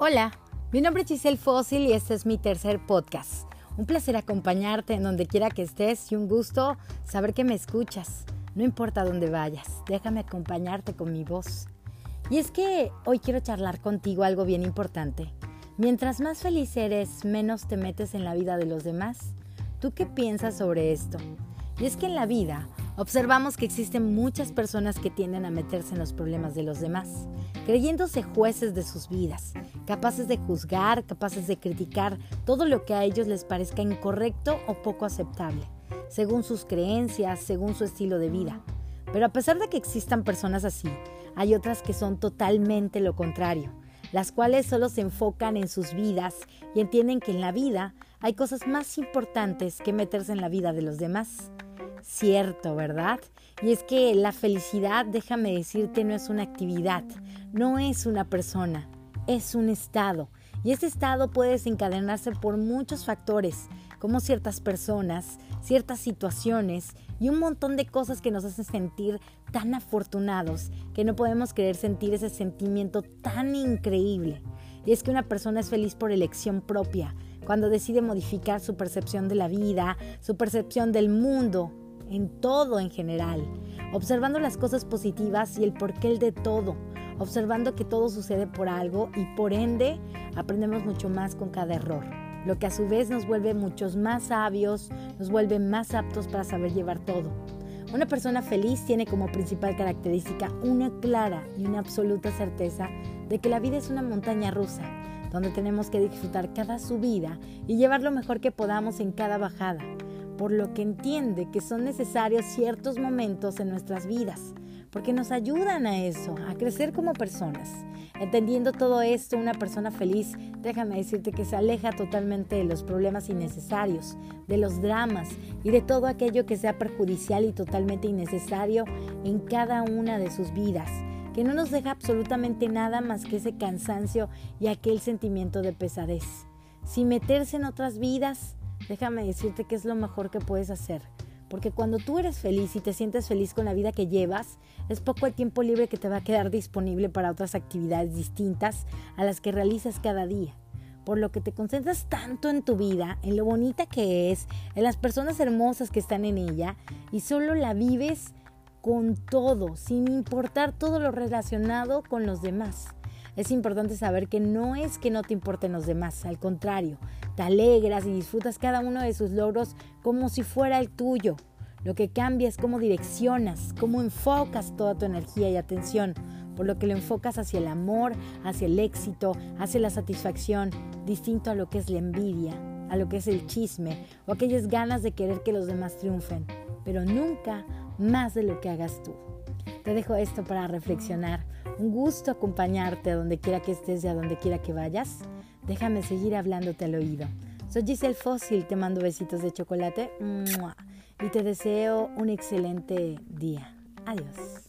Hola, mi nombre es Giselle Fósil y este es mi tercer podcast. Un placer acompañarte en donde quiera que estés y un gusto saber que me escuchas. No importa dónde vayas, déjame acompañarte con mi voz. Y es que hoy quiero charlar contigo algo bien importante. Mientras más feliz eres, menos te metes en la vida de los demás. ¿Tú qué piensas sobre esto? Y es que en la vida observamos que existen muchas personas que tienden a meterse en los problemas de los demás, creyéndose jueces de sus vidas, capaces de juzgar, capaces de criticar todo lo que a ellos les parezca incorrecto o poco aceptable, según sus creencias, según su estilo de vida. Pero a pesar de que existan personas así, hay otras que son totalmente lo contrario, las cuales solo se enfocan en sus vidas y entienden que en la vida hay cosas más importantes que meterse en la vida de los demás cierto, ¿verdad? Y es que la felicidad, déjame decirte, no es una actividad, no es una persona, es un estado. Y ese estado puede desencadenarse por muchos factores, como ciertas personas, ciertas situaciones y un montón de cosas que nos hacen sentir tan afortunados que no podemos querer sentir ese sentimiento tan increíble. Y es que una persona es feliz por elección propia, cuando decide modificar su percepción de la vida, su percepción del mundo en todo en general, observando las cosas positivas y el porqué de todo, observando que todo sucede por algo y por ende aprendemos mucho más con cada error, lo que a su vez nos vuelve muchos más sabios, nos vuelve más aptos para saber llevar todo. Una persona feliz tiene como principal característica una clara y una absoluta certeza de que la vida es una montaña rusa, donde tenemos que disfrutar cada subida y llevar lo mejor que podamos en cada bajada por lo que entiende que son necesarios ciertos momentos en nuestras vidas, porque nos ayudan a eso, a crecer como personas. Entendiendo todo esto, una persona feliz, déjame decirte que se aleja totalmente de los problemas innecesarios, de los dramas y de todo aquello que sea perjudicial y totalmente innecesario en cada una de sus vidas, que no nos deja absolutamente nada más que ese cansancio y aquel sentimiento de pesadez. Sin meterse en otras vidas, déjame decirte que es lo mejor que puedes hacer. Porque cuando tú eres feliz y te sientes feliz con la vida que llevas, es poco el tiempo libre que te va a quedar disponible para otras actividades distintas a las que realizas cada día. Por lo que te concentras tanto en tu vida, en lo bonita que es, en las personas hermosas que están en ella, y solo la vives con todo, sin importar todo lo relacionado con los demás. Es importante saber que no es que no te importen los demás, al contrario, te alegras y disfrutas cada uno de sus logros como si fuera el tuyo. Lo que cambia es cómo direccionas, cómo enfocas toda tu energía y atención, por lo que lo enfocas hacia el amor, hacia el éxito, hacia la satisfacción, distinto a lo que es la envidia, a lo que es el chisme o aquellas ganas de querer que los demás triunfen, pero nunca más de lo que hagas tú. Te dejo esto para reflexionar. Un gusto acompañarte a donde quiera que estés y a donde quiera que vayas. Déjame seguir hablándote al oído. Soy Giselle Fósil, te mando besitos de chocolate y te deseo un excelente día. Adiós.